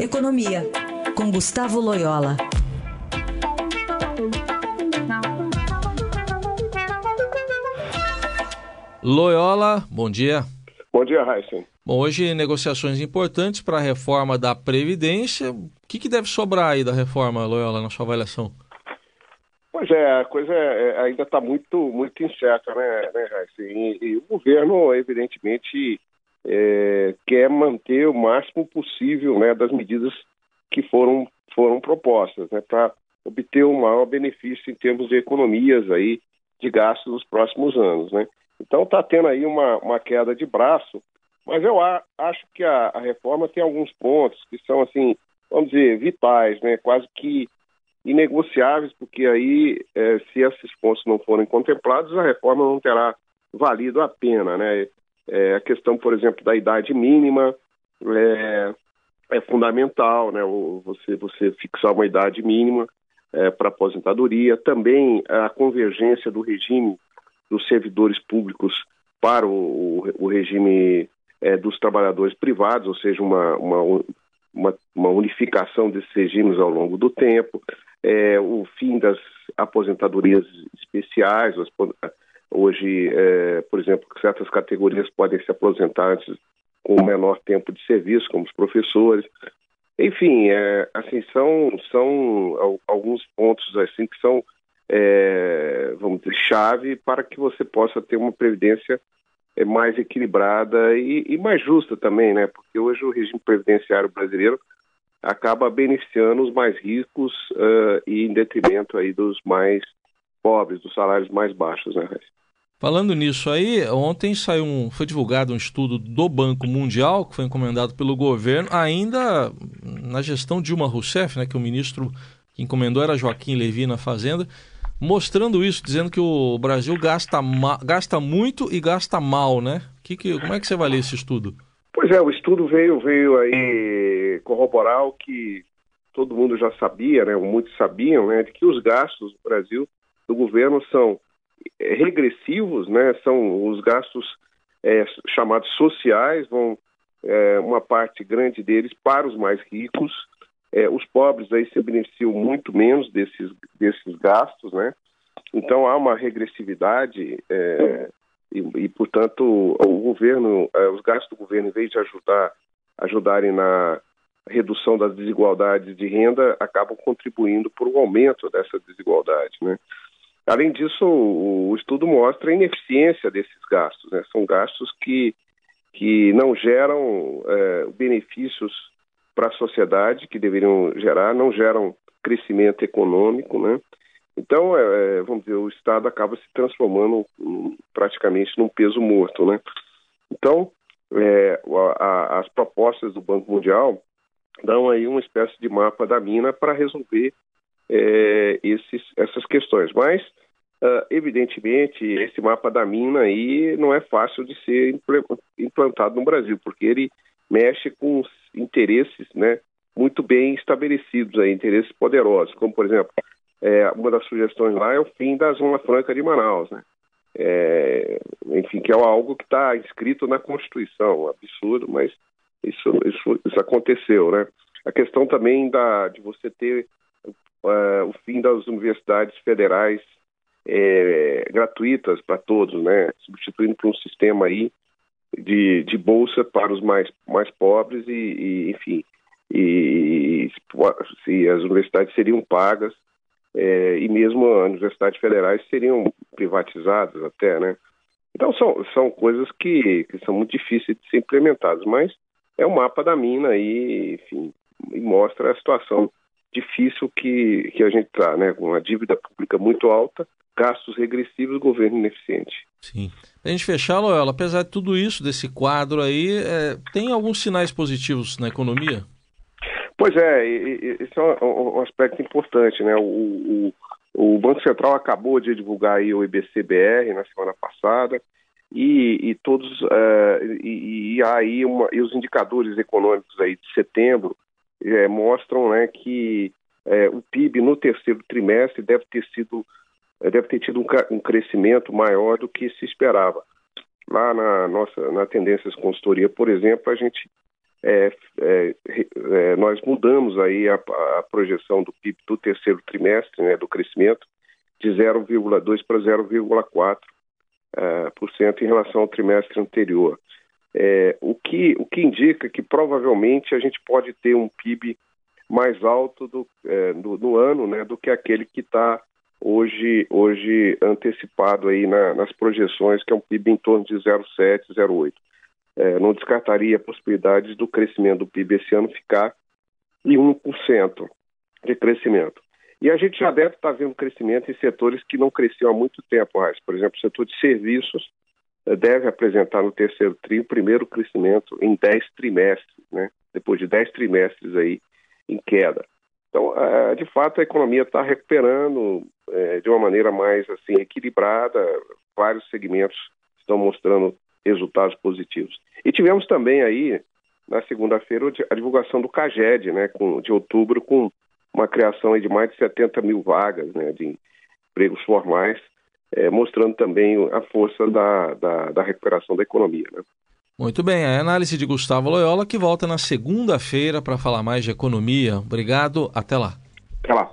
Economia, com Gustavo Loyola. Loyola, bom dia. Bom dia, Raíssa. Bom, hoje negociações importantes para a reforma da Previdência. O que, que, deve sobrar aí da reforma, Loyola, na sua avaliação? Pois é, a coisa é, é ainda está muito, muito incerta, né, né Raíssa? E, e, o governo, evidentemente, é, quer manter o máximo possível né, das medidas que foram, foram propostas, né, para obter o maior benefício em termos de economias aí de gastos nos próximos anos, né? Então está tendo aí uma, uma queda de braço, mas eu a, acho que a, a, reforma tem alguns pontos que são assim, vamos dizer, vitais, né? Quase que inegociáveis, porque aí é, se esses pontos não forem contemplados, a reforma não terá valido a pena, né? É, a questão, por exemplo, da idade mínima é, é fundamental, né? Você, você fixar uma idade mínima é, para aposentadoria. Também a convergência do regime dos servidores públicos para o, o, o regime é, dos trabalhadores privados, ou seja, uma, uma, uma, uma, unificação desses regimes ao longo do tempo, é, o fim das aposentadorias especiais, hoje, é, por exemplo, certas categorias podem se aposentar antes com menor tempo de serviço, como os professores. Enfim, é, assim, são, são alguns pontos assim que são é, vamos dizer, chave para que você possa ter uma previdência é, mais equilibrada e, e, mais justa também, né? Porque hoje o regime previdenciário brasileiro acaba beneficiando os mais ricos uh, e em detrimento aí dos mais pobres, dos salários mais baixos, né? Falando nisso aí, ontem saiu um, foi divulgado um estudo do Banco Mundial que foi encomendado pelo governo, ainda na gestão Dilma Rousseff, né, que o ministro que encomendou era Joaquim Levi na Fazenda, mostrando isso, dizendo que o Brasil gasta, gasta muito e gasta mal, né? Que, que, como é que você ler esse estudo? Pois é, o estudo veio, veio aí corroborar o que todo mundo já sabia, né? Muitos sabiam, né? De que os gastos do Brasil, do governo, são regressivos, né? São os gastos é, chamados sociais, vão é, uma parte grande deles para os mais ricos, é, os pobres aí se beneficiam muito menos desses, desses gastos, né? Então há uma regressividade é, e, e, portanto, o governo, é, os gastos do governo, em vez de ajudar, ajudarem na redução das desigualdades de renda, acabam contribuindo para o aumento dessa desigualdade, né? Além disso, o, estudo mostra a ineficiência desses gastos, né? São gastos que, que não geram é, benefícios para a sociedade que deveriam gerar, não geram crescimento econômico, né? Então, é, é, vamos dizer, o Estado acaba se transformando um, praticamente num peso morto, né? Então, é, a, a, as propostas do Banco Mundial dão aí uma espécie de mapa da mina para resolver é, esses, essas questões. Mas, uh, evidentemente, esse mapa da mina aí não é fácil de ser implantado no Brasil, porque ele mexe com interesses né, muito bem estabelecidos, aí, interesses poderosos, como, por exemplo, é, uma das sugestões lá é o fim da Zona Franca de Manaus, né? É, enfim, que é algo que está inscrito na Constituição, absurdo, mas isso, isso, isso aconteceu, né? A questão também da, de você ter uh, o fim das universidades federais é, gratuitas para todos, né? Substituindo por um sistema aí de, de bolsa para os mais, mais pobres e, e enfim, e se as universidades seriam pagas é, e mesmo as universidades federais seriam privatizadas até, né? Então são, são coisas que, que são muito difíceis de ser implementadas, mas é o mapa da mina aí, enfim, e mostra a situação difícil que, que a gente está, né? Com uma dívida pública muito alta, gastos regressivos, governo ineficiente. Sim. A gente fechar, Loyola, apesar de tudo isso, desse quadro aí, é, tem alguns sinais positivos na economia? Pois é, esse é um, aspecto importante, né? O, o, o, Banco Central acabou de divulgar aí o IBCBR na semana passada e, e todos uh, e, e, aí uma, e os indicadores econômicos aí de setembro é, mostram, né, que é, o PIB no terceiro trimestre deve ter sido deve ter tido um, um crescimento maior do que se esperava. Lá na nossa na Tendências Consultoria, por exemplo, a gente é, é, é, nós mudamos aí a, a, projeção do PIB do terceiro trimestre, né, do crescimento, de 0,2 para 0,4% uh, por cento em relação ao trimestre anterior. É, o, que, o que indica que provavelmente a gente pode ter um PIB mais alto do, é, ano né, do que aquele que está hoje, hoje antecipado aí na, nas projeções, que é um PIB em torno de 0,7, 0,8. É, não descartaria a possibilidade do crescimento do PIB esse ano ficar em 1% de crescimento. E a gente já deve estar vendo crescimento em setores que não cresciam há muito tempo. Por exemplo, o setor de serviços deve apresentar no terceiro tri o primeiro crescimento em 10 trimestres, né? depois de 10 trimestres aí em queda. Então, de fato, a economia está recuperando eh, de uma maneira mais assim equilibrada, vários segmentos estão mostrando resultados positivos. E tivemos também aí, na segunda-feira, a divulgação do CAGED, né, de outubro, com uma criação de mais de 70 mil vagas né, de empregos formais, é, mostrando também a força da, da, da recuperação da economia. Né? Muito bem, a análise de Gustavo Loyola que volta na segunda-feira para falar mais de economia. Obrigado, até lá. Até lá.